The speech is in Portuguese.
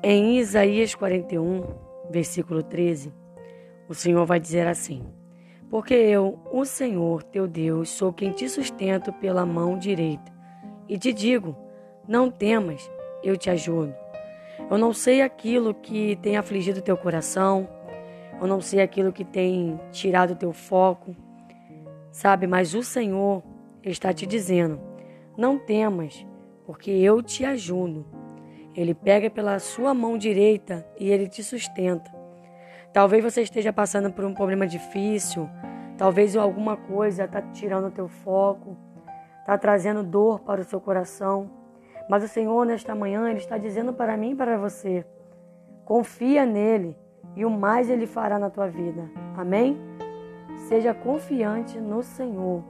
Em Isaías 41, versículo 13, o Senhor vai dizer assim: Porque eu, o Senhor teu Deus, sou quem te sustento pela mão direita, e te digo: não temas, eu te ajudo. Eu não sei aquilo que tem afligido teu coração, eu não sei aquilo que tem tirado teu foco, sabe? Mas o Senhor está te dizendo: não temas, porque eu te ajudo. Ele pega pela sua mão direita e ele te sustenta. Talvez você esteja passando por um problema difícil, talvez alguma coisa está tirando o teu foco, está trazendo dor para o seu coração. Mas o Senhor, nesta manhã, Ele está dizendo para mim e para você: confia nele e o mais Ele fará na tua vida. Amém? Seja confiante no Senhor.